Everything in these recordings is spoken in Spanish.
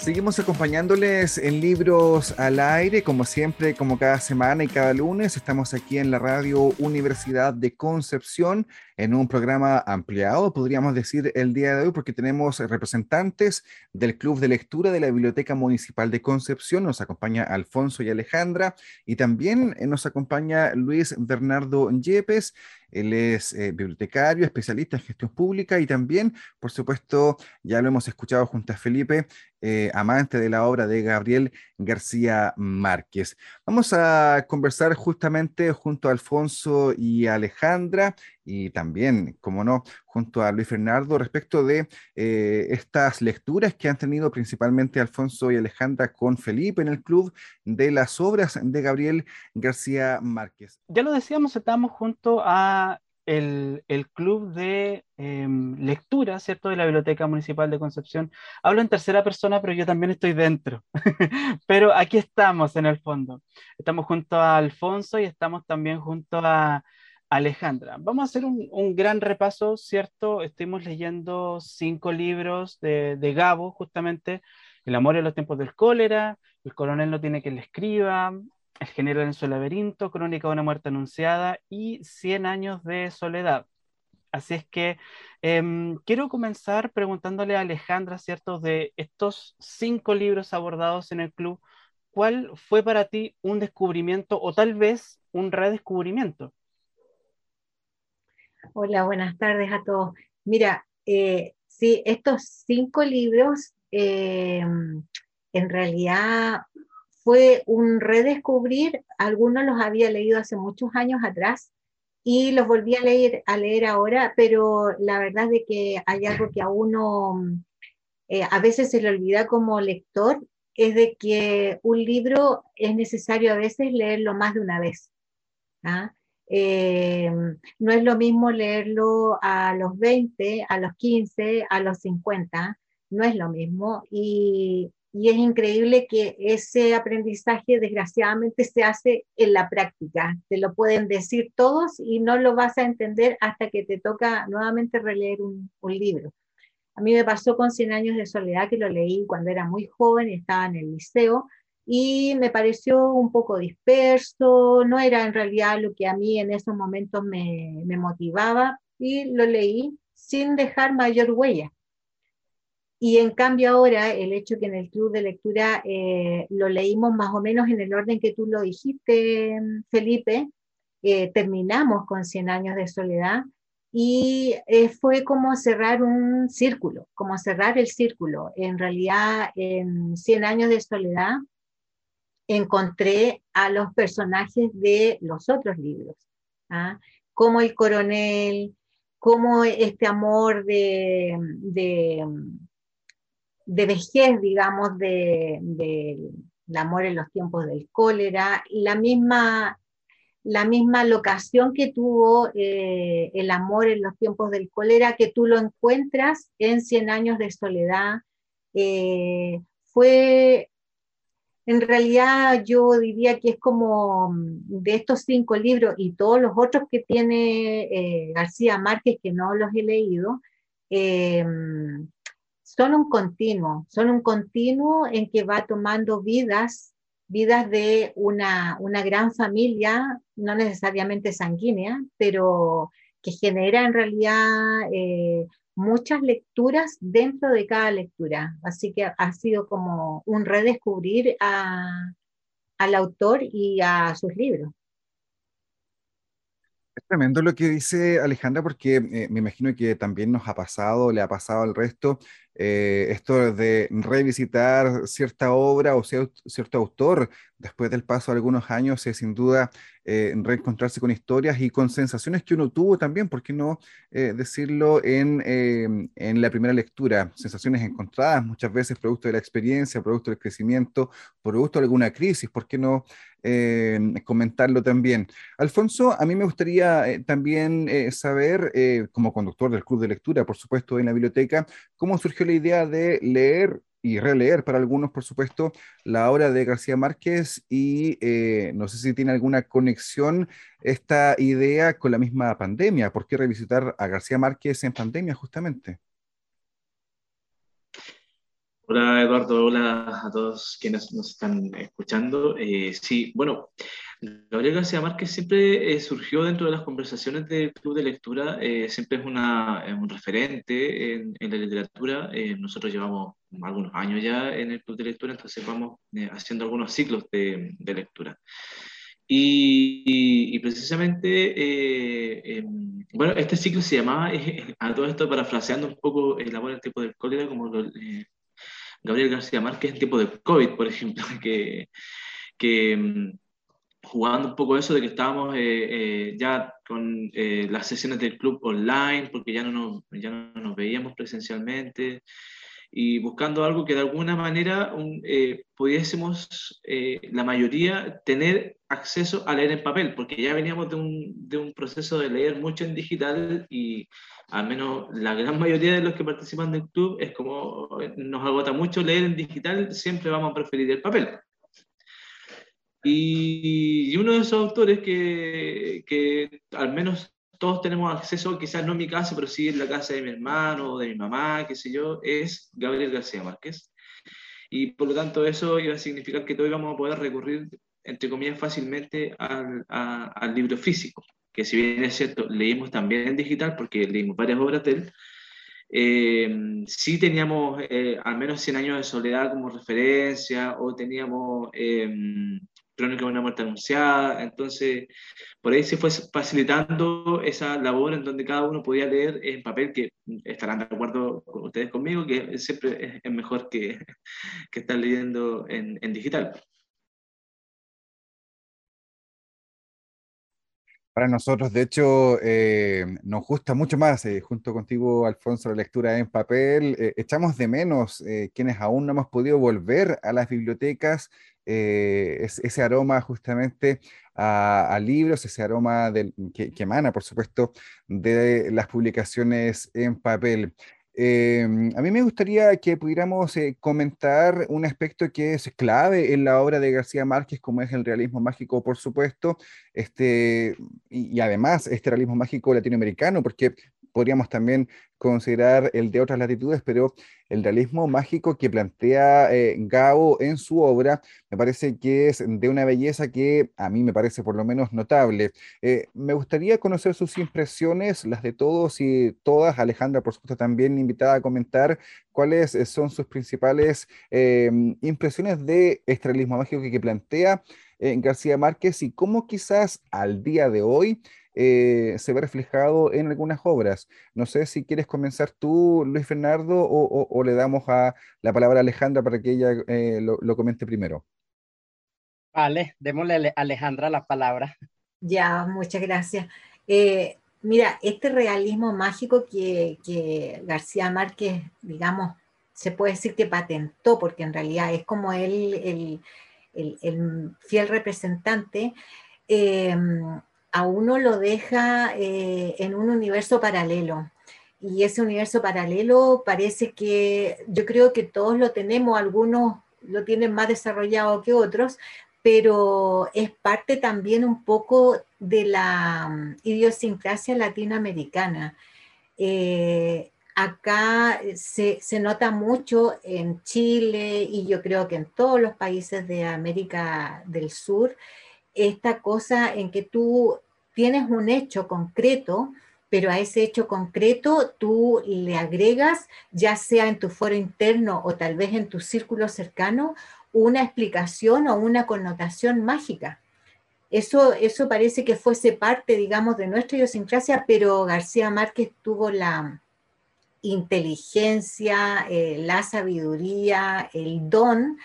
Seguimos acompañándoles en Libros al Aire, como siempre, como cada semana y cada lunes. Estamos aquí en la radio Universidad de Concepción en un programa ampliado, podríamos decir, el día de hoy, porque tenemos representantes del Club de Lectura de la Biblioteca Municipal de Concepción. Nos acompaña Alfonso y Alejandra y también eh, nos acompaña Luis Bernardo Yepes. Él es eh, bibliotecario, especialista en gestión pública y también, por supuesto, ya lo hemos escuchado junto a Felipe, eh, amante de la obra de Gabriel García Márquez. Vamos a conversar justamente junto a Alfonso y Alejandra y también, como no, junto a Luis Fernando respecto de eh, estas lecturas que han tenido principalmente Alfonso y Alejandra con Felipe en el club de las obras de Gabriel García Márquez. Ya lo decíamos, estamos junto a el, club de em, lectura, ¿cierto?, de la Biblioteca Municipal de Concepción. Hablo en tercera persona, pero yo también estoy dentro. pero aquí estamos en el fondo. Estamos junto a Alfonso y estamos también junto a Alejandra. Vamos a hacer un, gran repaso, ¿cierto? Estuvimos leyendo cinco libros de, Gabo, justamente. El amor en los tiempos del cólera, El coronel no tiene que le escriba, el general en su laberinto, Crónica de una muerte anunciada y Cien años de soledad. Así es que em, quiero comenzar preguntándole a Alejandra, ¿cierto? De estos cinco libros abordados en el club, ¿cuál fue para ti un descubrimiento o tal vez un redescubrimiento? Hola, buenas tardes a todos. Mira, eh, sí, estos cinco libros em, en realidad fue un redescubrir, algunos los había leído hace muchos años atrás y los volví a leer, a leer ahora, pero la verdad es de que hay algo que a uno eh, a veces se le olvida como lector, es de que un libro es necesario a veces leerlo más de una vez. ¿ah? Eh, no es lo mismo leerlo a los 20, a los 15, a los 50, no es lo mismo. Y, es increíble que ese aprendizaje desgraciadamente se hace en la práctica. Te lo pueden decir todos y no lo vas a entender hasta que te toca nuevamente releer un, libro. A mí me pasó con 100 años de soledad que lo leí cuando era muy joven y estaba en el liceo y me pareció un poco disperso, no era en realidad lo que a mí en esos momentos me, me motivaba y lo leí sin dejar mayor huella. Y en cambio ahora el hecho que en el club de lectura eh, lo leímos más o menos en el orden que tú lo dijiste, Felipe, eh, terminamos con 100 años de soledad y eh, fue como cerrar un círculo, como cerrar el círculo. En realidad en 100 años de soledad encontré a los personajes de los otros libros, ¿ah? como el coronel, como este amor de de vejez, digamos, del de, amor en los tiempos del cólera, la misma, la misma locación que tuvo eh, el amor en los tiempos del cólera, que tú lo encuentras en Cien años de soledad, eh, fue, en realidad yo diría que es como mm, de estos cinco libros y todos los otros que tiene eh, García Márquez, que no los he leído, son un continuo, son un continuo en que va tomando vidas, vidas de una, una gran familia, no necesariamente sanguínea, pero que genera en realidad eh, muchas lecturas dentro de cada lectura. Así que ha sido como un redescubrir al autor y a sus libros. Es tremendo lo que dice Alejandra, porque eh, me imagino que también nos ha pasado, le ha pasado al resto, eh, esto de revisitar cierta obra o cierto autor después del paso de algunos años es sin duda eh, reencontrarse con historias y con sensaciones que uno tuvo también, ¿por qué no eh, decirlo en, en, la primera lectura? Sensaciones encontradas, muchas veces producto de la experiencia, producto del crecimiento, producto de alguna crisis, ¿por qué no comentarlo también? Alfonso, a mí me gustaría también saber, como conductor del club de lectura, por supuesto, en la biblioteca, cómo surgió la idea de leer y releer para algunos, por supuesto, la obra de García Márquez y eh, no sé si tiene alguna conexión esta idea con la misma pandemia. ¿Por qué revisitar a García Márquez en pandemia justamente? Hola Eduardo, hola a todos quienes nos están escuchando. Eh, sí, bueno, Gabriel García Márquez siempre eh, surgió dentro de las conversaciones del club de lectura, siempre es, una, un referente en, la literatura. nosotros llevamos algunos años ya en el club de lectura, entonces vamos haciendo algunos ciclos de, lectura. Y, precisamente, em, bueno, este ciclo se llamaba, a todo esto parafraseando un poco el amor del tipo del cólera, como lo, Gabriel García Márquez en tiempo de COVID, por ejemplo, que, que mm, jugando un poco eso de que estábamos eh, eh, ya con eh, las sesiones del club online, porque ya no nos, ya no nos veíamos presencialmente, y buscando algo que de alguna manera pudiésemos, la mayoría, tener acceso a leer en papel, porque ya veníamos de un, de un proceso de leer mucho en digital y al menos la gran mayoría de los que participan del club, es como nos agota mucho leer en digital, siempre vamos a preferir el papel. Y, uno de esos autores que, que, al menos todos tenemos acceso, quizás no en mi casa, pero sí en la casa de mi hermano de mi mamá, qué sé yo, es Gabriel García Márquez. Y por lo tanto eso iba a significar que todos íbamos a poder recurrir, entre comillas, fácilmente al, al libro físico que si bien es cierto, leímos también en digital porque leímos varias obras de él, eh, sí teníamos eh, al menos 100 años de soledad como referencia o teníamos eh, Crónica de una muerte anunciada, entonces por ahí se fue facilitando esa labor en donde cada uno podía leer en papel, que estarán de acuerdo con ustedes conmigo, que siempre es, mejor que, que estar leyendo en, en digital. Para nosotros, de hecho, eh, nos gusta mucho más, eh, junto contigo, Alfonso, la lectura en papel. Eh, echamos de menos quienes aún no hemos podido volver a las bibliotecas, ese aroma justamente a, libros, ese aroma que, que emana, por supuesto, de las publicaciones en papel. Em, a mí me gustaría que pudiéramos eh, comentar un aspecto que es clave en la obra de García Márquez, como es el realismo mágico, por supuesto, este, y además este realismo mágico latinoamericano, porque podríamos también considerar el de otras latitudes, pero el realismo mágico que plantea eh, Gao en su obra me parece que es de una belleza que a mí me parece por lo menos notable. Eh, me gustaría conocer sus impresiones, las de todos y todas. Alejandra, por supuesto, también invitada a comentar cuáles son sus principales eh, impresiones de este realismo mágico que, que plantea García Márquez y cómo quizás al día de hoy eh, se ve reflejado en algunas obras. No sé si quieres comenzar tú, Luis Fernando, o, le damos a la palabra a Alejandra para que ella eh, lo, comente primero. Vale, démosle a Alejandra la palabra. Ya, muchas gracias. Eh, mira, este realismo mágico que, García Márquez, digamos, se puede decir que patentó, porque en realidad es como él el, fiel representante, a uno lo deja eh, en un universo paralelo. Y ese universo paralelo parece que yo creo que todos lo tenemos, algunos lo tienen más desarrollado que otros, pero es parte también un poco de la mm, idiosincrasia latinoamericana. Eh, acá se, se, nota mucho en Chile y yo creo que en todos los países de América del Sur esta cosa en que tú tienes un hecho concreto, pero a ese hecho concreto tú le agregas, ya sea en tu foro interno o tal vez en tu círculo cercano, una explicación o una connotación mágica. Eso, eso parece que fuese parte, digamos, de nuestra idiosincrasia, pero García Márquez tuvo la, inteligencia, eh, la sabiduría, el don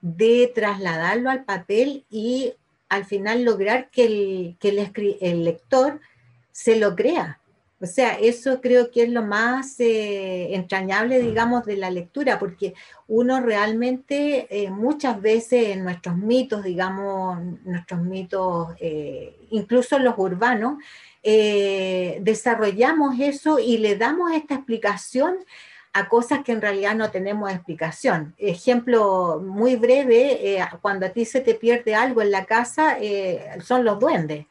de trasladarlo al papel y al final lograr que el, que el, lector se lo crea. O sea, eso creo que es lo más eh, entrañable, digamos, de la lectura, porque uno realmente eh, muchas veces en nuestros mitos, digamos, nuestros mitos, incluso los urbanos, eh, desarrollamos eso y le damos esta explicación a cosas que en realidad no tenemos explicación. Ejemplo muy breve, eh, cuando a ti se te pierde algo en la casa, eh, son los duendes.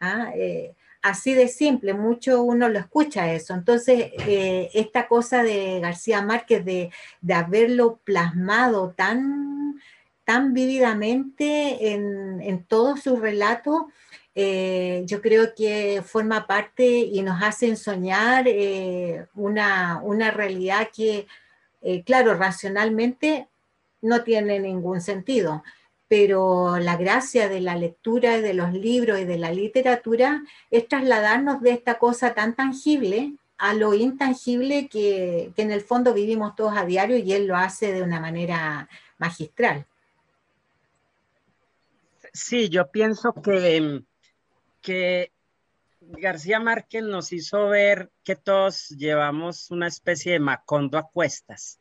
¿ah? Así de simple, mucho uno lo escucha eso. Entonces, esta cosa de García Márquez de, de haberlo plasmado tan, tan vividamente en, en todo su relato, eh, yo creo que forma parte y nos hacen soñar eh, una, realidad que, eh, claro, racionalmente no tiene ningún sentido, pero la gracia de la lectura y de los libros y de la literatura es trasladarnos de esta cosa tan tangible a lo intangible que, en el fondo vivimos todos a diario y él lo hace de una manera magistral. Sí, yo pienso que que García Márquez nos hizo ver que todos llevamos una especie de macondo a cuestas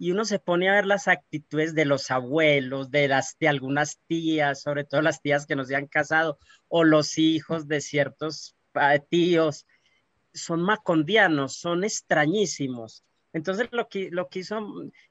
y uno se pone a ver las actitudes de los abuelos, de las de algunas tías, sobre todo las tías que no se han casado o los hijos de ciertos tíos, son macondianos, son extrañísimos. Entonces lo que, lo que hizo,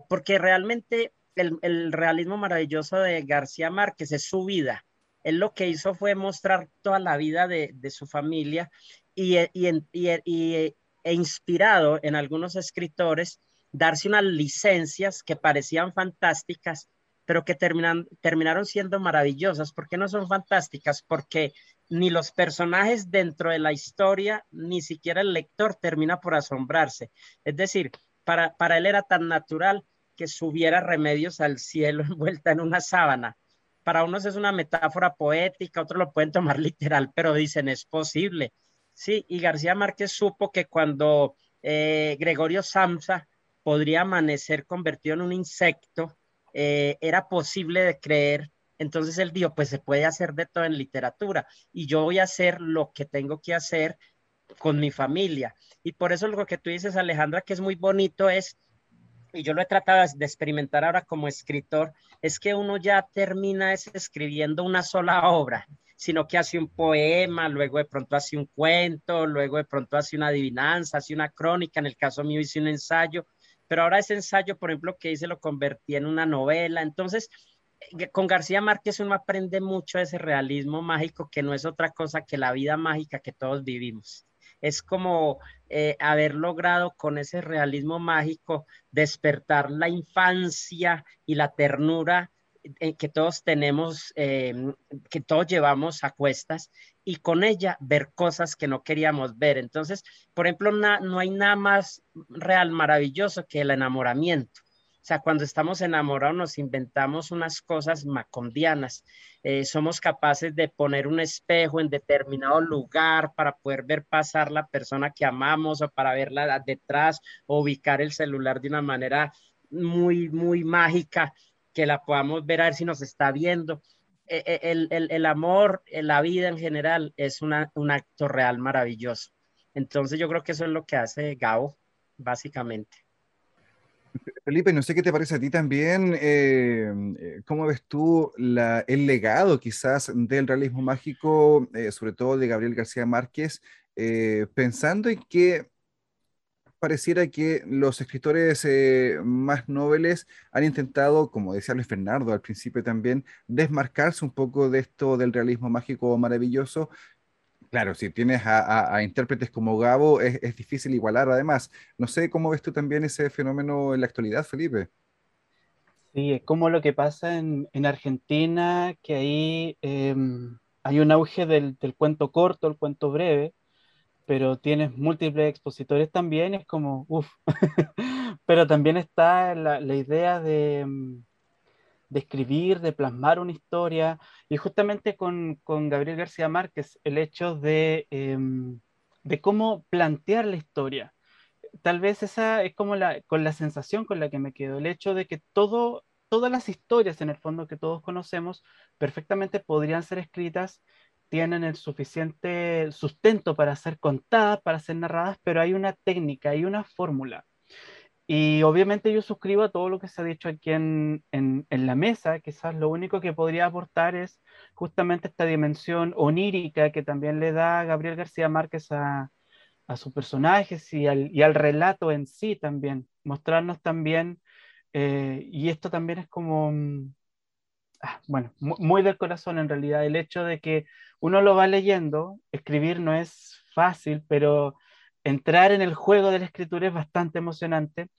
porque realmente el, el realismo maravilloso de García Márquez es su vida él lo que hizo fue mostrar toda la vida de, su familia y, e inspirado en algunos escritores, darse unas licencias que parecían fantásticas, pero que terminan, terminaron siendo maravillosas. ¿Por qué no son fantásticas? Porque ni los personajes dentro de la historia, ni siquiera el lector termina por asombrarse. Es decir, para, para él era tan natural que subiera remedios al cielo envuelta en una sábana para unos es una metáfora poética, otros lo pueden tomar literal, pero dicen es posible. Sí, y García Márquez supo que cuando eh, Gregorio Samsa podría amanecer convertido en un insecto, eh, era posible de creer. Entonces él dijo, pues se puede hacer de todo en literatura y yo voy a hacer lo que tengo que hacer con mi familia. Y por eso lo que tú dices, Alejandra, que es muy bonito, es y yo lo he tratado de experimentar ahora como escritor, es que uno ya termina escribiendo una sola obra, sino que hace un poema, luego de pronto hace un cuento, luego de pronto hace una adivinanza, hace una crónica, en el caso mío hice un ensayo, pero ahora ese ensayo, por ejemplo, que hice lo convertí en una novela, entonces eh, con García Márquez uno aprende mucho de ese realismo mágico que no es otra cosa que la vida mágica que todos vivimos. Es como eh, haber logrado con ese realismo mágico despertar la infancia y la ternura que todos tenemos, eh, que todos llevamos a cuestas y con ella ver cosas que no queríamos ver. Entonces, por ejemplo, no hay nada más real maravilloso que el enamoramiento. O sea, cuando estamos enamorados nos inventamos unas cosas macondianas. Eh, somos capaces de poner un espejo en determinado lugar para poder ver pasar la persona que amamos o para verla detrás o ubicar el celular de una manera muy, muy mágica que la podamos ver a ver si nos está viendo. E, e, el, el, el amor, la vida en general es un acto real maravilloso. Entonces yo creo que eso es lo que hace Gabo, básicamente. Felipe, no sé qué te parece a ti también, eh, eh, ¿cómo ves tú el legado quizás del realismo mágico, eh, sobre todo de Gabriel García Márquez, pensando en que pareciera que los escritores más nobles han intentado, como decía Luis Fernando al principio también, desmarcarse un poco de esto del realismo mágico maravilloso Claro, si tienes a, intérpretes como Gabo, es, difícil igualar además. No sé cómo ves tú también ese fenómeno en la actualidad, Felipe. Sí, es como lo que pasa en, Argentina, que ahí em, hay un auge del, cuento corto, el cuento breve, pero tienes múltiples expositores también, es como, uff, pero también está la, la idea de em, de escribir, de plasmar una historia, y justamente con, Gabriel García Márquez, el hecho de, em, de cómo plantear la historia. tal vez esa es como la, con la sensación con la que me quedo, el hecho de que todo, todas las historias en el fondo que todos conocemos perfectamente podrían ser escritas, tienen el suficiente sustento para ser contadas, para ser narradas, pero hay una técnica, hay una fórmula. Y obviamente yo suscribo a todo lo que se ha dicho aquí en, en, la mesa, quizás lo único que podría aportar es justamente esta dimensión onírica que también le da Gabriel García Márquez a, a sus personajes y al, y al, relato en sí también, mostrarnos también, eh, y esto también es como, mm, bueno, muy del corazón en realidad, el hecho de que uno lo va leyendo, escribir no es fácil, pero entrar en el juego de la escritura es bastante emocionante.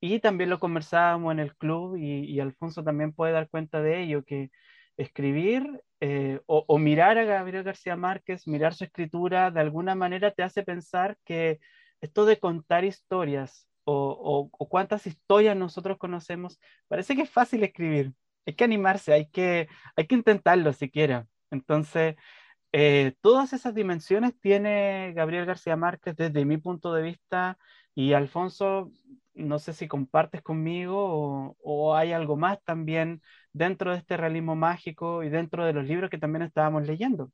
Y también lo conversábamos en el club y, Alfonso también puede dar cuenta de ello, que escribir eh, o, o, mirar a Gabriel García Márquez, mirar su escritura, de alguna manera te hace pensar que esto de contar historias o, o, cuántas historias nosotros conocemos, parece que es fácil escribir. Hay que animarse, hay que, hay que intentarlo siquiera. Entonces, eh, todas esas dimensiones tiene Gabriel García Márquez desde mi punto de vista y Alfonso, no sé si compartes conmigo o, hay algo más también dentro de este realismo mágico y dentro de los libros que también estábamos leyendo.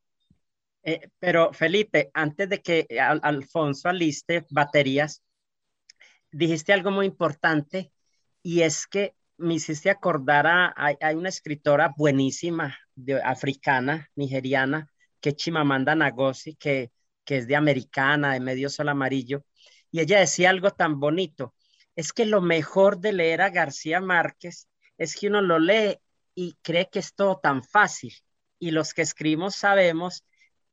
Eh, pero Felipe, antes de que Alfonso aliste baterías, dijiste algo muy importante y es que me hiciste acordar a, hay, una escritora buenísima de, africana, nigeriana, que Chimamanda Ngozi, que, que es de americana, de medio sol amarillo, y ella decía algo tan bonito, es que lo mejor de leer a García Márquez es que uno lo lee y cree que es todo tan fácil, y los que escribimos sabemos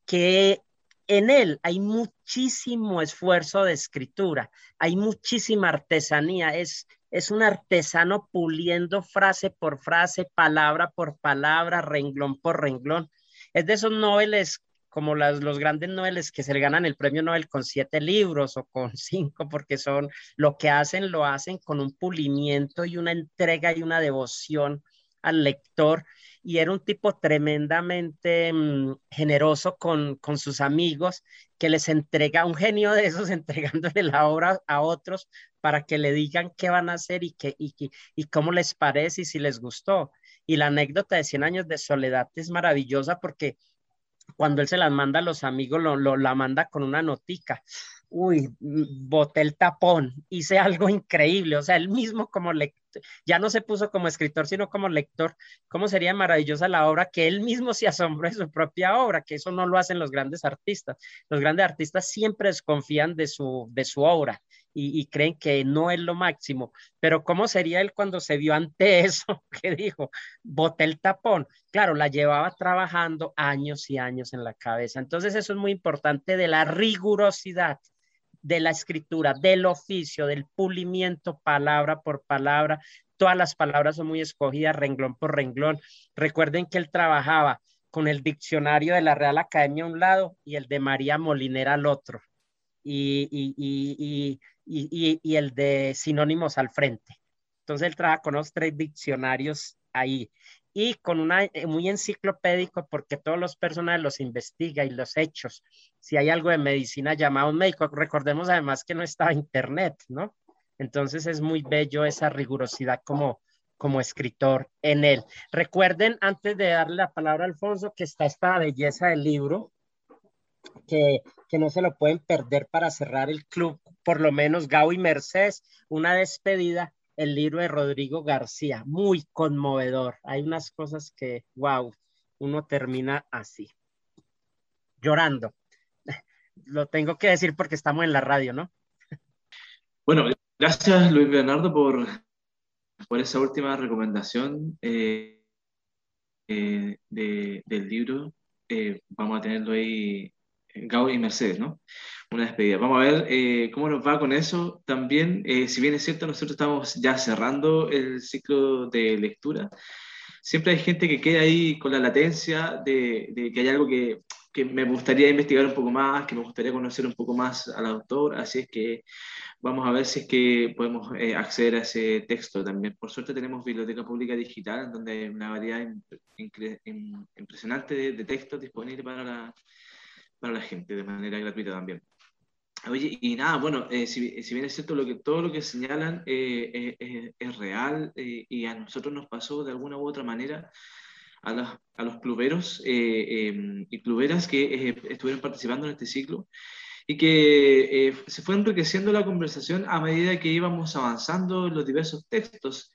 que en él hay muchísimo esfuerzo de escritura, hay muchísima artesanía, es, es un artesano puliendo frase por frase, palabra por palabra, renglón por renglón. Es de esos noveles como las, los grandes noveles que se le ganan el premio Nobel con siete libros o con cinco, porque son lo que hacen, lo hacen con un pulimiento y una entrega y una devoción al lector. Y era un tipo tremendamente mmm, generoso con, con sus amigos, que les entrega, un genio de esos entregándole la obra a otros para que le digan qué van a hacer y, qué, y, y, y cómo les parece y si les gustó. Y la anécdota de 100 años de soledad es maravillosa porque cuando él se las manda a los amigos, lo, lo, la manda con una notica. Uy, boté el tapón, hice algo increíble. O sea, él mismo como lector, ya no se puso como escritor, sino como lector. ¿Cómo sería maravillosa la obra que él mismo se asombró de su propia obra? Que eso no lo hacen los grandes artistas. Los grandes artistas siempre desconfían de su, de su obra y, y, creen que no es lo máximo. Pero ¿cómo sería él cuando se vio ante eso? que dijo, boté el tapón. Claro, la llevaba trabajando años y años en la cabeza. Entonces eso es muy importante de la rigurosidad de la escritura, del oficio, del pulimiento palabra por palabra. Todas las palabras son muy escogidas, renglón por renglón. Recuerden que él trabajaba con el diccionario de la Real Academia a un lado y el de María Molinera al otro. Y, y, y, y, el de sinónimos al frente. Entonces él trabaja con los tres diccionarios ahí y con una eh, muy enciclopédico porque todos los personajes los investiga y los hechos. Si hay algo de medicina llamado un médico, recordemos además que no estaba internet, ¿no? Entonces es muy bello esa rigurosidad como, como escritor en él. Recuerden, antes de darle la palabra a Alfonso, que está esta belleza del libro, que, que, no se lo pueden perder para cerrar el club, por lo menos Gao y Mercedes, una despedida, el libro de Rodrigo García, muy conmovedor. Hay unas cosas que, wow, uno termina así, llorando. Lo tengo que decir porque estamos en la radio, ¿no? Bueno, gracias Luis Bernardo por, por esa última recomendación eh, eh, de, del libro. Eh, vamos a tenerlo ahí Gao y Mercedes, ¿no? Una despedida. Vamos a ver eh, cómo nos va con eso. También, eh, si bien es cierto, nosotros estamos ya cerrando el ciclo de lectura, siempre hay gente que queda ahí con la latencia de, de que hay algo que, que, me gustaría investigar un poco más, que me gustaría conocer un poco más al autor, así es que vamos a ver si es que podemos eh, acceder a ese texto también. Por suerte tenemos Biblioteca Pública Digital, donde hay una variedad impresionante de, de textos disponibles para la para la gente de manera gratuita también. Oye, y nada, bueno, eh, si, si, bien es cierto lo que, todo lo que señalan eh, eh, es real y a nosotros nos pasó de alguna u otra manera a, los, a los cluberos em, y cluberas que estuvieron participando en este ciclo y que se fue enriqueciendo la conversación a medida que íbamos avanzando en los diversos textos,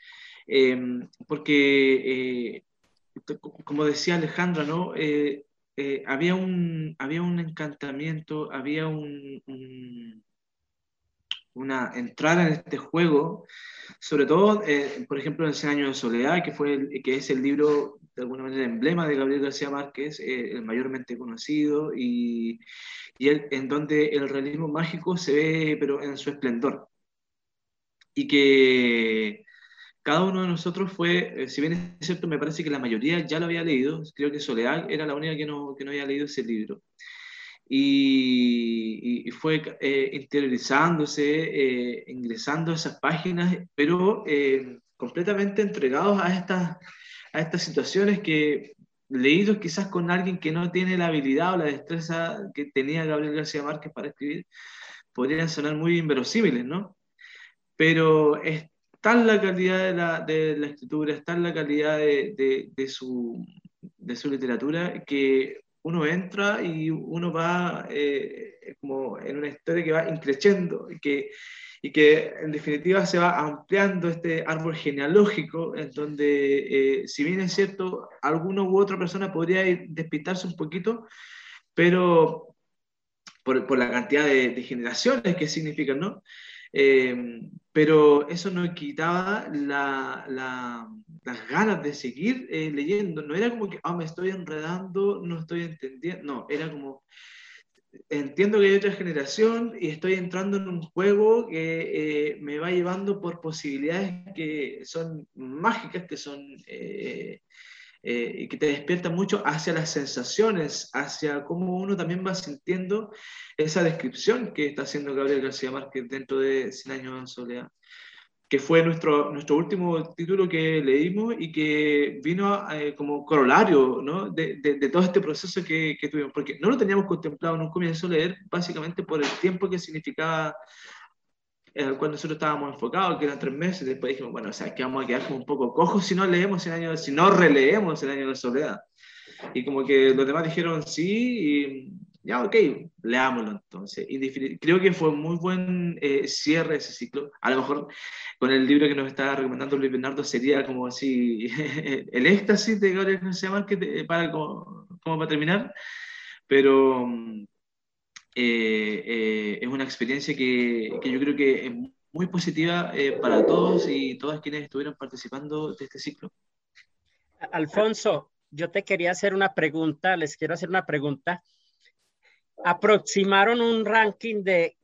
em, porque, como decía Alejandra, ¿no? Eh, había, un, había un encantamiento, había un, una entrada en este juego, sobre todo, eh, por ejemplo, en Cien años de soledad, que, fue que es el libro, de alguna manera, emblema de Gabriel García Márquez, eh, el mayormente conocido, y, y en donde el realismo mágico se ve, pero en su esplendor. Y que cada uno de nosotros fue, eh, si bien es cierto, me parece que la mayoría ya lo había leído, creo que Soledad era la única que no, que no había leído ese libro. Y, fue eh, interiorizándose, eh, ingresando a esas páginas, pero completamente entregados a estas, a estas situaciones que, leídos quizás con alguien que no tiene la habilidad o la destreza que tenía Gabriel García Márquez para escribir, podrían sonar muy inverosímiles, ¿no? Pero es tal la calidad de la, de la escritura, está la calidad de, de, su, de su literatura que uno entra y uno va eh, como en una historia que va increciendo y que, y que en definitiva se va ampliando este árbol genealógico en donde, eh, si bien es cierto, alguna u otra persona podría despistarse un poquito, pero por, por la cantidad de, de, generaciones que significan, ¿no? Eh, pero eso no quitaba la, las ganas de seguir eh, leyendo. No era como que, ah, me estoy enredando, no estoy entendiendo. No, era como, entiendo que hay otra generación y estoy entrando en un juego que eh, me va llevando por posibilidades que son mágicas, que son eh, y que te despierta mucho hacia las sensaciones, hacia cómo uno también va sintiendo esa descripción que está haciendo Gabriel García Márquez dentro de Cien años en soledad, que fue nuestro, nuestro último título que leímos y que vino eh, como corolario ¿no? de, de, todo este proceso que, que, tuvimos, porque no lo teníamos contemplado en un comienzo leer, básicamente por el tiempo que significaba cuando nosotros estábamos enfocados, que eran tres meses, después dijimos, bueno, o sea, que vamos a quedar como un poco cojos si no leemos el año, si no releemos el año de soledad. Y como que los demás dijeron sí, y ya, ok, leámoslo entonces. Y creo que fue muy buen eh, cierre ese ciclo. A lo mejor con el libro que nos está recomendando Luis Bernardo sería como así, el éxtasis de Gabriel García Márquez para, como, como para terminar. Pero eh, eh, es una experiencia que, que, yo creo que es muy positiva eh, para todos y todas quienes estuvieron participando de este ciclo. Alfonso, yo te quería hacer una pregunta, les quiero hacer una pregunta. Aproximaron un ranking de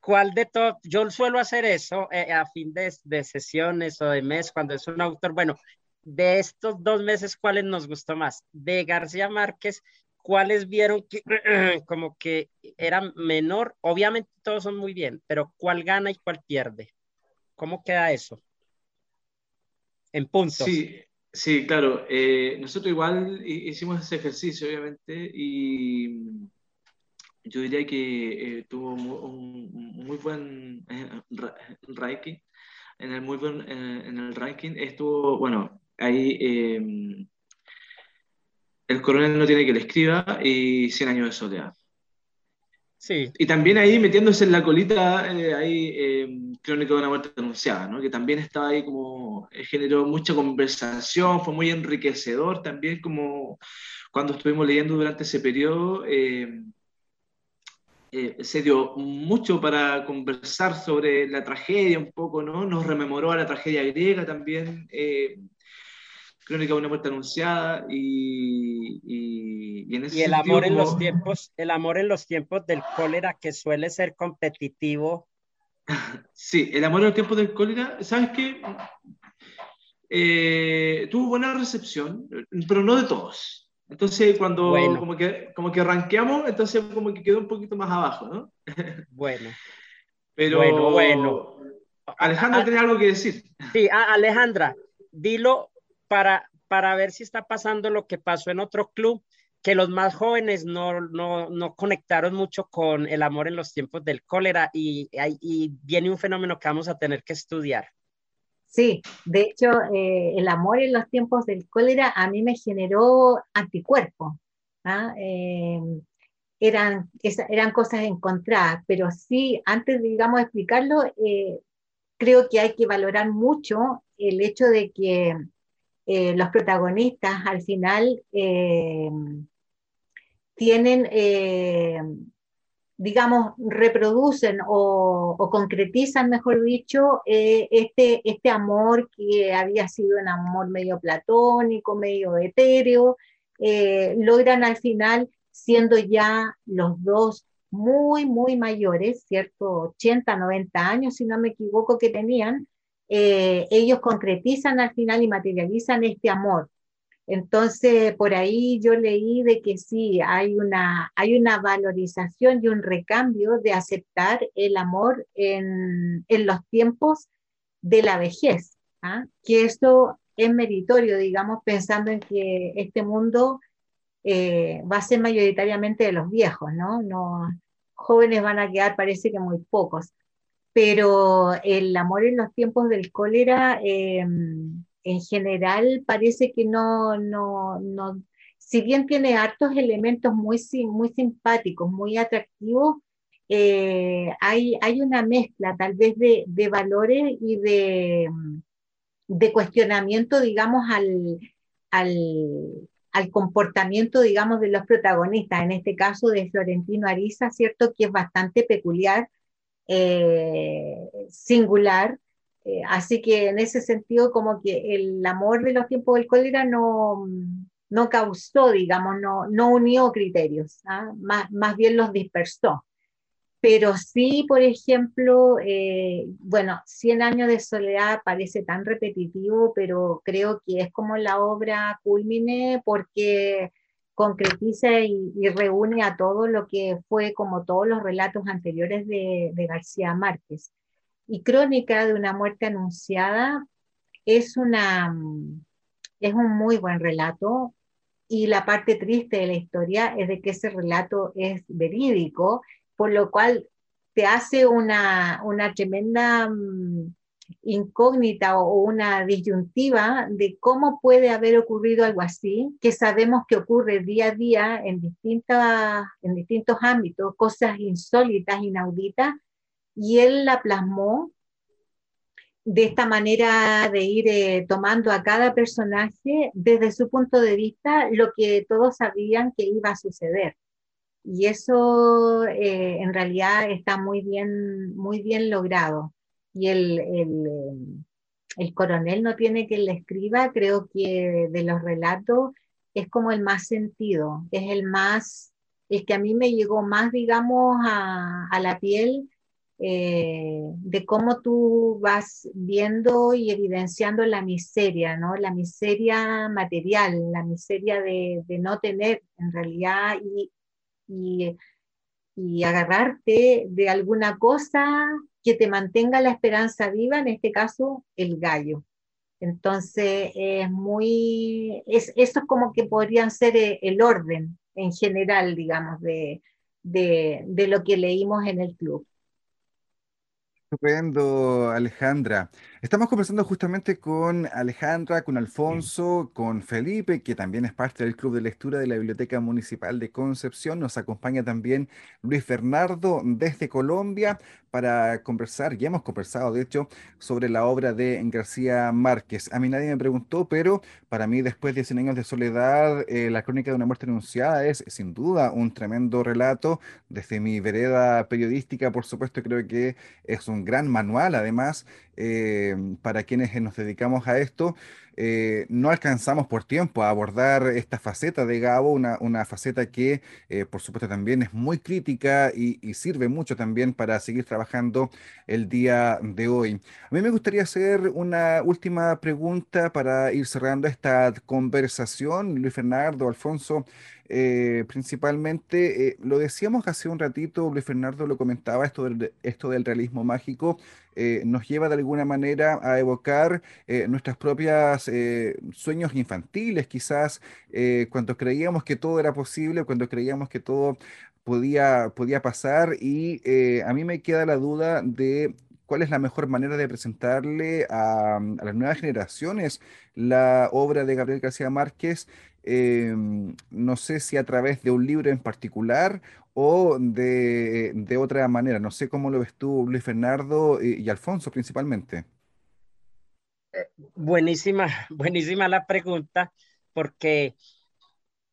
cuál de todos, yo suelo hacer eso a fin de, de sesiones o de mes cuando es un autor, bueno, de estos dos meses, ¿cuáles nos gustó más? De García Márquez ¿cuáles vieron que como que era menor? Obviamente todos son muy bien, pero ¿cuál gana y cuál pierde? ¿Cómo queda eso? En puntos. Sí, sí claro. Eh, nosotros igual hicimos ese ejercicio, obviamente, y yo diría que eh, tuvo un, muy buen eh, ranking. En el muy buen en el ranking estuvo, bueno, ahí el coronel no tiene que le escriba y 100 años de soledad. Sí. Y también ahí metiéndose en la colita, eh, ahí eh, Crónica de una muerte anunciada, ¿no? que también estaba ahí como, eh, generó mucha conversación, fue muy enriquecedor también como cuando estuvimos leyendo durante ese periodo, se dio mucho para conversar sobre la tragedia un poco, ¿no? Nos rememoró a la tragedia griega también, Crónica de una muerte anunciada y, y, en ese y el amor en los tiempos el amor en los tiempos del cólera que suele ser competitivo. Sí el amor en los tiempos del cólera sabes qué eh, tuvo buena recepción pero no de todos. Entonces cuando como que como que ranqueamos entonces como que quedó un poquito más abajo no bueno. Pero bueno bueno. Alejandra tiene algo que decir. sí Alejandra dilo para, para ver si está pasando lo que pasó en otro club, que los más jóvenes no, no, no, conectaron mucho con el amor en los tiempos del cólera y, y viene un fenómeno que vamos a tener que estudiar. Sí, de hecho, eh, el amor en los tiempos del cólera a mí me generó anticuerpos. ¿ah? Eh, eran, eran cosas encontradas, pero sí, antes, digamos, explicarlo, eh, creo que hay que valorar mucho el hecho de que los protagonistas al final tienen digamos, reproducen o, concretizan, mejor dicho, eh, este, este amor que había sido un amor medio platónico, medio etéreo, eh, logran al final, siendo ya los dos muy, muy mayores, ¿cierto? 80, 90 años, si no me equivoco, que tenían, eh, ellos concretizan al final y materializan este amor. Entonces, por ahí yo leí de que sí, hay una, hay una valorización y un recambio de aceptar el amor en, los tiempos de la vejez, ¿ah? que esto es meritorio, digamos, pensando en que este mundo eh, va a ser mayoritariamente de los viejos, ¿no? ¿no? Jóvenes van a quedar, parece que muy pocos, pero el amor en los tiempos del cólera... Eh, en general parece que no, no, no, si bien tiene hartos elementos muy, muy simpáticos, muy atractivos, eh, hay, hay una mezcla tal vez de, de valores y de, de, cuestionamiento, digamos, al, al, al, comportamiento, digamos, de los protagonistas, en este caso de Florentino Ariza, ¿cierto? Que es bastante peculiar, eh, singular, eh, así que en ese sentido, como que el amor de los tiempos del cólera no, no causó, digamos, no, no unió criterios, ¿ah? más, más bien los dispersó. Pero sí, por ejemplo, eh, bueno, Cien años de soledad parece tan repetitivo, pero creo que es como la obra culmine porque concretiza y, reúne a todo lo que fue como todos los relatos anteriores de, de García Márquez. Y Crónica de una muerte anunciada es, una, es un muy buen relato y la parte triste de la historia es de que ese relato es verídico, por lo cual te hace una, una tremenda mm, incógnita o una disyuntiva de cómo puede haber ocurrido algo así, que sabemos que ocurre día a día en, distintas, en distintos ámbitos, cosas insólitas, inauditas, y él la plasmó de esta manera de ir eh, tomando a cada personaje desde su punto de vista lo que todos sabían que iba a suceder. Y eso eh, en realidad está muy bien, muy bien logrado. Y el, el, el, coronel no tiene que le escriba, creo que de los relatos es como el más sentido, es el más, el que a mí me llegó más, digamos, a, la piel eh, de cómo tú vas viendo y evidenciando la miseria, ¿no? La miseria material, la miseria de, no tener en realidad y, y, agarrarte de alguna cosa que te mantenga la esperanza viva, en este caso el gallo. Entonces, es muy, es, eso es como que podrían ser eh, el orden en general, digamos, de, de lo que leímos en el club. Estupendo, Alejandra. Estamos conversando justamente con Alejandra, con Alfonso, con Felipe, que también es parte del Club de Lectura de la Biblioteca Municipal de Concepción. Nos acompaña también Luis Bernardo desde Colombia para conversar, ya hemos conversado de hecho, sobre la obra de García Márquez. A mí nadie me preguntó, pero para mí después de 100 años de soledad, eh, La crónica de una muerte anunciada es sin duda un tremendo relato. Desde mi vereda periodística, por supuesto, creo que es un gran manual, además, eh, para quienes nos dedicamos a esto. Eh, no alcanzamos por tiempo a abordar esta faceta de Gabo, una, faceta que eh, por supuesto también es muy crítica y, sirve mucho también para seguir trabajando el día de hoy. A mí me gustaría hacer una última pregunta para ir cerrando esta conversación. Luis Fernando, Alfonso, principalmente, lo decíamos hace un ratito, Luis Fernando lo comentaba, esto del realismo mágico nos lleva de alguna manera a evocar nuestras propias eh, sueños infantiles, quizás eh, cuando creíamos que todo era posible, cuando creíamos que todo podía, podía pasar y eh, a mí me queda la duda de cuál es la mejor manera de presentarle a, a las nuevas generaciones la obra de Gabriel García Márquez. em, no sé si a través de un libro en particular o de, de otra manera. No sé cómo lo ves tú, Luis Fernando y, y Alfonso principalmente. Buenísima, buenísima la pregunta, porque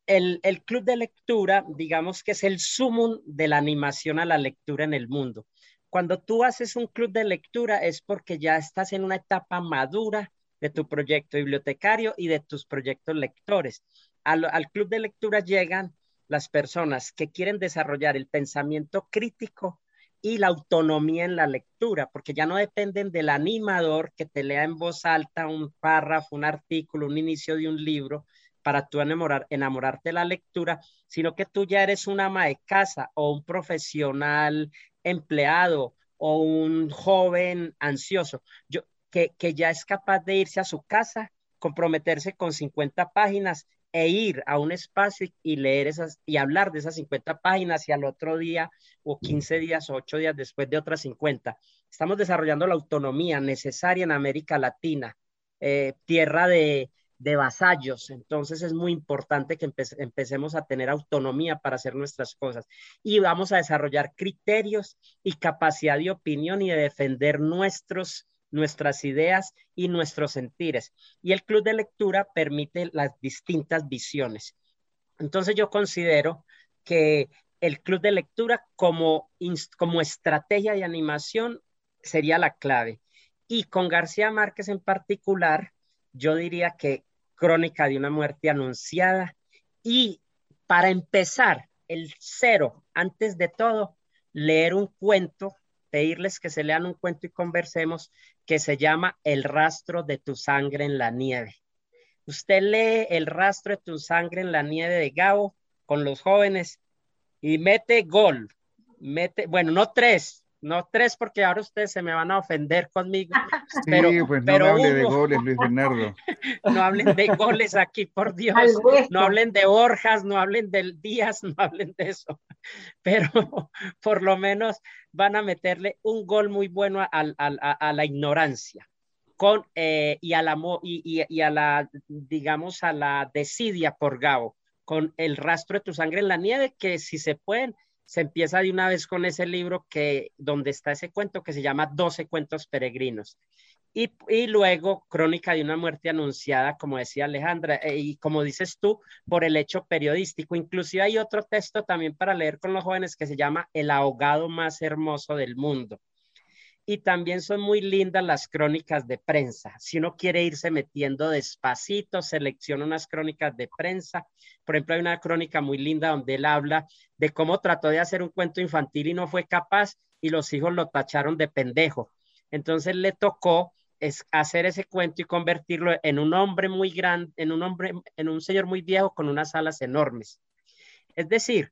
el, el club de lectura, digamos que es el sumum de la animación a la lectura en el mundo. Cuando tú haces un club de lectura es porque ya estás en una etapa madura de tu proyecto bibliotecario y de tus proyectos lectores. Al, al club de lectura llegan las personas que quieren desarrollar el pensamiento crítico y la autonomía en la lectura, porque ya no dependen del animador que te lea en voz alta un párrafo, un artículo, un inicio de un libro para tú enamorar, enamorarte de la lectura, sino que tú ya eres una ama de casa o un profesional empleado o un joven ansioso, yo, que, que ya es capaz de irse a su casa, comprometerse con 50 páginas e ir a un espacio y, leer esas y hablar de esas 50 páginas y al otro día o 15 días o 8 días después de otras 50. Estamos desarrollando la autonomía necesaria en América Latina, eh, tierra de, de, vasallos. Entonces es muy importante que empe empecemos a tener autonomía para hacer nuestras cosas y vamos a desarrollar criterios y capacidad de opinión y de defender nuestros nuestras ideas y nuestros sentires. Y el club de lectura permite las distintas visiones. Entonces yo considero que el club de lectura como, como estrategia de animación sería la clave. Y con García Márquez en particular, yo diría que Crónica de una muerte anunciada. Y para empezar, el cero, antes de todo, leer un cuento pedirles que se lean un cuento y conversemos que se llama El rastro de tu sangre en la nieve. Usted lee El rastro de tu sangre en la nieve de Gabo con los jóvenes y mete gol, mete, bueno, no tres, no tres porque ahora ustedes se me van a ofender conmigo. Sí, pero, pues no pero hable de goles, Luis Bernardo. No hablen de goles aquí, por Dios. No hablen de Borjas, no hablen del Díaz, no hablen de eso. Pero por lo menos van a meterle un gol muy bueno a, a, a, a la ignorancia. Con, eh, y, a la, y, y, y, a la, digamos, a la desidia por Gabo, con el rastro de tu sangre en la nieve, que si se pueden, se empieza de una vez con ese libro que, donde está ese cuento que se llama 12 cuentos peregrinos. Y, y, luego Crónica de una muerte anunciada, como decía Alejandra, eh, y como dices tú, por el hecho periodístico. Inclusive hay otro texto también para leer con los jóvenes que se llama El ahogado más hermoso del mundo. Y también son muy lindas las crónicas de prensa. Si uno quiere irse metiendo despacito, selecciona unas crónicas de prensa. Por ejemplo, hay una crónica muy linda donde él habla de cómo trató de hacer un cuento infantil y no fue capaz y los hijos lo tacharon de pendejo. Entonces le tocó es hacer ese cuento y convertirlo en un hombre muy grande, en un hombre, en un señor muy viejo con unas alas enormes. Es decir,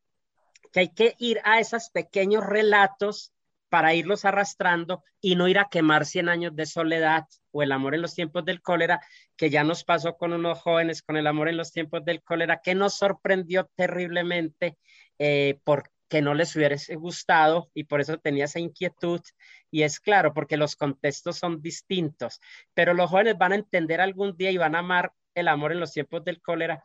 que hay que ir a esos pequeños relatos para irlos arrastrando y no ir a quemar 100 años de soledad o el amor en los tiempos del cólera, que ya nos pasó con unos jóvenes con el amor en los tiempos del cólera, que nos sorprendió terriblemente eh, porque no les hubiese gustado y por eso tenía esa inquietud. Y es claro, porque los contextos son distintos, pero los jóvenes van a entender algún día y van a amar el amor en los tiempos del cólera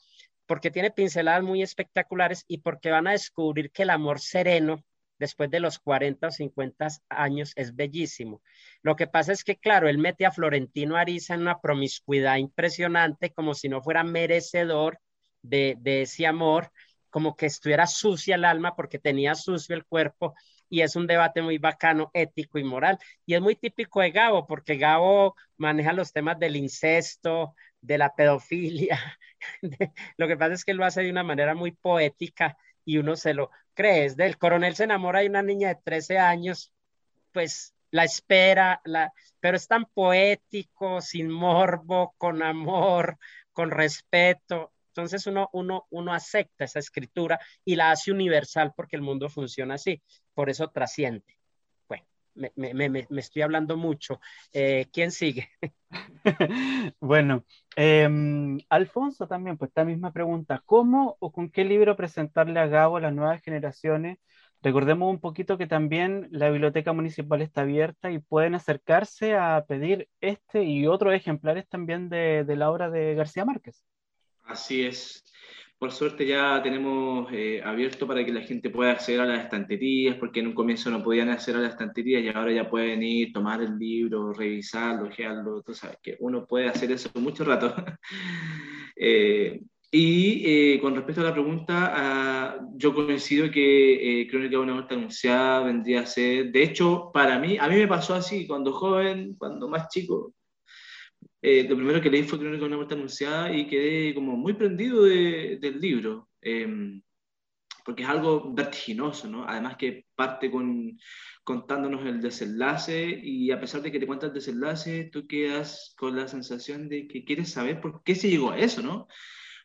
porque tiene pinceladas muy espectaculares y porque van a descubrir que el amor sereno después de los 40 o 50 años es bellísimo. Lo que pasa es que, claro, él mete a Florentino Ariza en una promiscuidad impresionante, como si no fuera merecedor de, de ese amor, como que estuviera sucia el alma porque tenía sucio el cuerpo y es un debate muy bacano, ético y moral. Y es muy típico de Gabo, porque Gabo maneja los temas del incesto, de la pedofilia. lo que pasa es que lo hace de una manera muy poética y uno se lo cree. Es del coronel se enamora de una niña de 13 años, pues la espera, la, pero es tan poético, sin morbo, con amor, con respeto. Entonces uno, uno, uno acepta esa escritura y la hace universal porque el mundo funciona así. Por eso trasciende. Bueno, me, estoy hablando mucho. Eh, ¿Quién sigue? bueno, em, Alfonso también, pues esta misma pregunta, ¿cómo o con qué libro presentarle a Gabo a las nuevas generaciones? Recordemos un poquito que también la biblioteca municipal está abierta y pueden acercarse a pedir este y otros ejemplares también de, de la obra de García Márquez. Así es. Por suerte ya tenemos eh, abierto para que la gente pueda acceder a las estanterías, porque en un comienzo no podían acceder a las estanterías y ahora ya pueden ir, tomar el libro, revisarlo, ojearlo. Tú sabes que uno puede hacer eso mucho rato. eh, y eh, con respecto a la pregunta, ah, yo coincido que eh, Crónica de una muerte anunciada vendría a ser, de hecho, para mí, a mí me pasó así, cuando joven, cuando más chico, eh, lo primero que leí fue Crónica de una muerte anunciada y quedé como muy prendido del libro, em, porque es algo vertiginoso, ¿no? Además que parte con, contándonos el desenlace y a pesar de que te cuentas el desenlace, tú quedas con la sensación de que quieres saber por qué se llegó a eso, ¿no?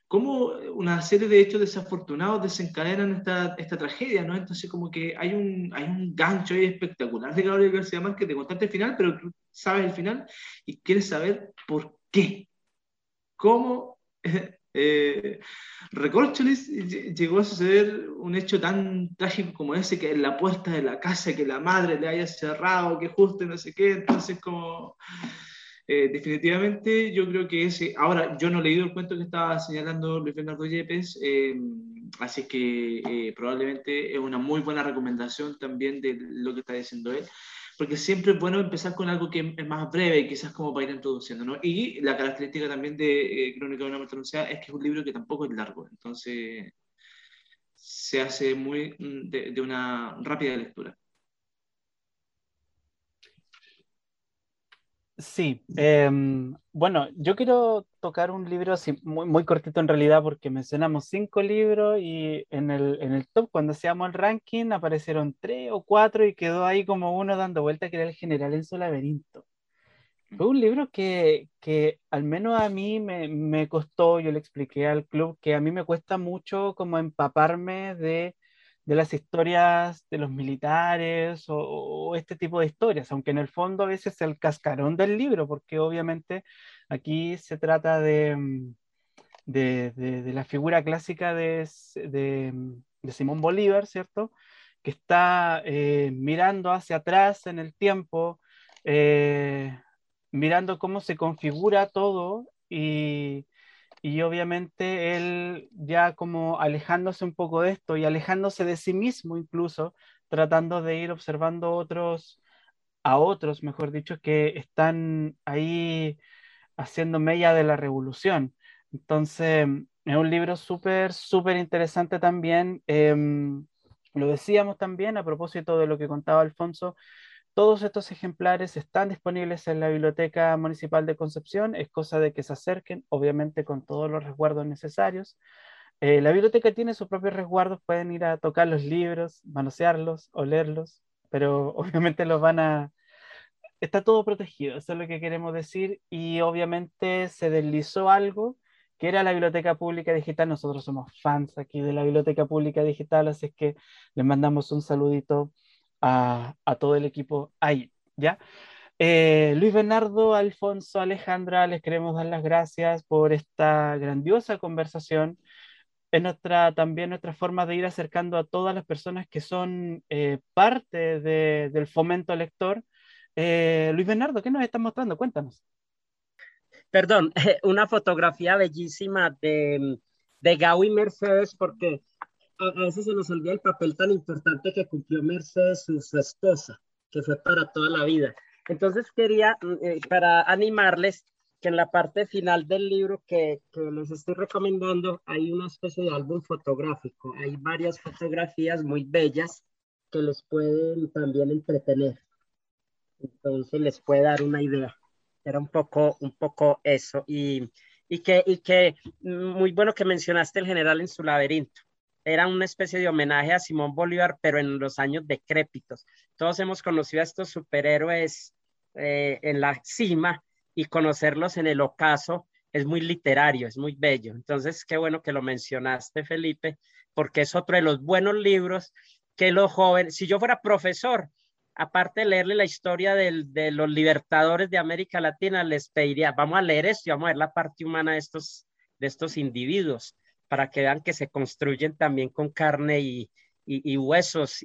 Cómo una serie de hechos desafortunados desencadenan esta, esta tragedia, ¿no? Entonces como que hay un, hay un gancho ahí espectacular de Gabriel García Márquez que te contaste el final, pero tú sabes el final y quieres saber por qué. ¿Cómo eh, Recorcholis llegó a suceder un hecho tan trágico como ese, que en la puerta de la casa, que la madre le haya cerrado, que justo no sé qué, entonces como... Eh, definitivamente yo creo que ese, ahora yo no he leído el cuento que estaba señalando Luis Bernardo Yepes, eh, así que eh, probablemente es una muy buena recomendación también de lo que está diciendo él, porque siempre es bueno empezar con algo que es más breve, quizás como para ir introduciendo, ¿no? Y la característica también de Crónica de una muerte anunciada es que es un libro que tampoco es largo, entonces se hace muy mm, de una rápida lectura. Sí, em, bueno, yo quiero tocar un libro muy, muy cortito en realidad porque mencionamos cinco libros y en el, en el top, cuando hacíamos el ranking, aparecieron tres o cuatro y quedó ahí como uno dando vuelta que era el general en su laberinto. Fue un libro que, que al menos a mí me, me costó, yo le expliqué al club que a mí me cuesta mucho como empaparme de de las historias de los militares o, este tipo de historias, aunque en el fondo a veces es el cascarón del libro, porque obviamente aquí se trata de, mm, de, la figura clásica de, de, Simón Bolívar, ¿cierto? Que está eh, mirando hacia atrás en el tiempo, eh, mirando cómo se configura todo y, y obviamente él ya como alejándose un poco de esto y alejándose de sí mismo incluso, tratando de ir observando otros, a otros, mejor dicho, que están ahí haciendo mella de la revolución. Entonces, es un libro súper, súper interesante también. Em, lo decíamos también a propósito de lo que contaba Alfonso, todos estos ejemplares están disponibles en la Biblioteca Municipal de Concepción, es cosa de que se acerquen, obviamente con todos los resguardos necesarios. Eh, la biblioteca tiene sus propios resguardos, pueden ir a tocar los libros, manosearlos, olerlos, pero obviamente los van a... Está todo protegido, eso es lo que queremos decir, y obviamente se deslizó algo que era la Biblioteca Pública Digital. Nosotros somos fans aquí de la Biblioteca Pública Digital, así es que les mandamos un saludito a, todo el equipo ahí, ¿ya? Eh, Luis Bernardo, Alfonso, Alejandra, les queremos dar las gracias por esta grandiosa conversación. Es nuestra, también nuestra forma de ir acercando a todas las personas que son eh, parte del fomento lector. Eh, Luis Bernardo, ¿qué nos estás mostrando? Cuéntanos. Perdón, una fotografía bellísima de, de Gaby Mercedes, porque a, veces se nos olvida el papel tan importante que cumplió Mercedes, su, esposa, que fue para toda la vida. Entonces quería, mm, eh, para animarles, que en la parte final del libro que, que, les estoy recomendando hay una especie de álbum fotográfico. Hay varias fotografías muy bellas que les pueden también entretener. Entonces les puede dar una idea. Era un poco, un poco eso. Y, y, que, y que mm, muy bueno que mencionaste el general en su laberinto era una especie de homenaje a Simón Bolívar, pero en los años decrépitos. Todos hemos conocido a estos superhéroes eh, en la cima y conocerlos en el ocaso es muy literario, es muy bello. Entonces, qué bueno que lo mencionaste, Felipe, porque es otro de los buenos libros que los jóvenes, si yo fuera profesor, aparte de leerle la historia de los libertadores de América Latina, les pediría, vamos a leer esto y vamos a ver la parte humana de estos, de estos individuos para que vean que se construyen también con carne y, huesos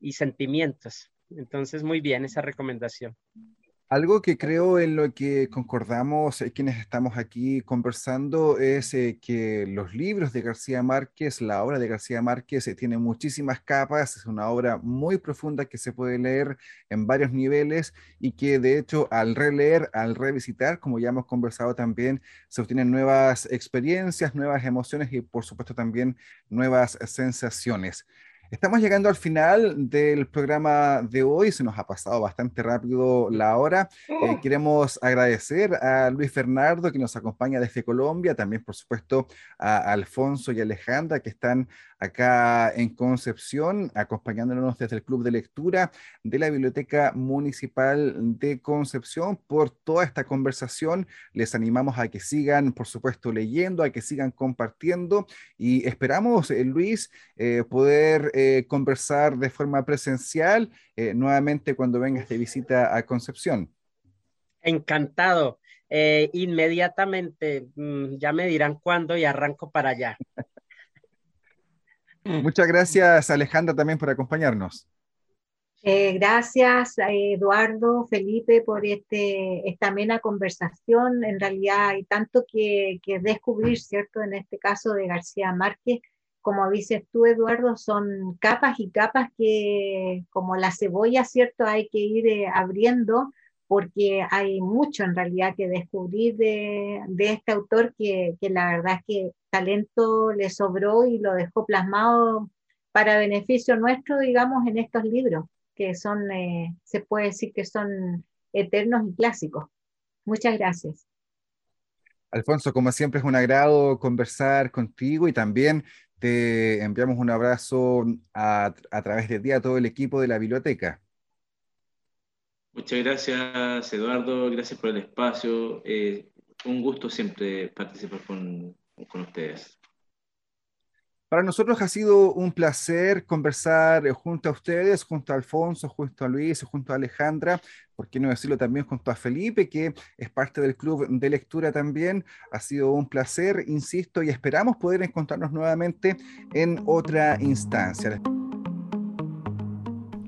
y sentimientos. Entonces, muy bien esa recomendación. Algo que creo en lo que concordamos eh, quienes estamos aquí conversando es eh, que los libros de García Márquez, la obra de García Márquez, eh, tiene muchísimas capas, es una obra muy profunda que se puede leer en varios niveles y que de hecho al releer, al revisitar, como ya hemos conversado también, se obtienen nuevas experiencias, nuevas emociones y por supuesto también nuevas sensaciones. Estamos llegando al final del programa de hoy, se nos ha pasado bastante rápido la hora. Eh, oh. queremos agradecer a Luis Fernando que nos acompaña desde Colombia, también por supuesto a Alfonso y Alejandra que están acá en Concepción, acompañándonos desde el Club de Lectura de la Biblioteca Municipal de Concepción por toda esta conversación. Les animamos a que sigan, por supuesto, leyendo, a que sigan compartiendo y esperamos, eh, Luis, eh, poder eh, conversar de forma presencial nuevamente cuando vengas de visita a Concepción. Encantado. inmediatamente, mm, ya me dirán cuándo y arranco para allá. Muchas gracias, Alejandra, también por acompañarnos. Eh, gracias, Eduardo, Felipe, por este, esta amena conversación. En realidad hay tanto que, que, descubrir, ¿cierto? En este caso de García Márquez, como dices tú, Eduardo, son capas y capas que, como la cebolla, ¿cierto? Hay que ir eh, abriendo porque hay mucho en realidad que descubrir de, este autor que, que, la verdad es que talento le sobró y lo dejó plasmado para beneficio nuestro, digamos, en estos libros, que son, eh, se puede decir que son eternos y clásicos. Muchas gracias. Alfonso, como siempre es un agrado conversar contigo y también te enviamos un abrazo a, a través de ti a todo el equipo de la biblioteca. Muchas gracias, Eduardo. Gracias por el espacio. Eh, un gusto siempre participar con, con ustedes. Para nosotros ha sido un placer conversar junto a ustedes, junto a Alfonso, junto a Luis, junto a Alejandra, por qué no decirlo también junto a Felipe, que es parte del club de lectura también. Ha sido un placer, insisto, y esperamos poder encontrarnos nuevamente en otra instancia.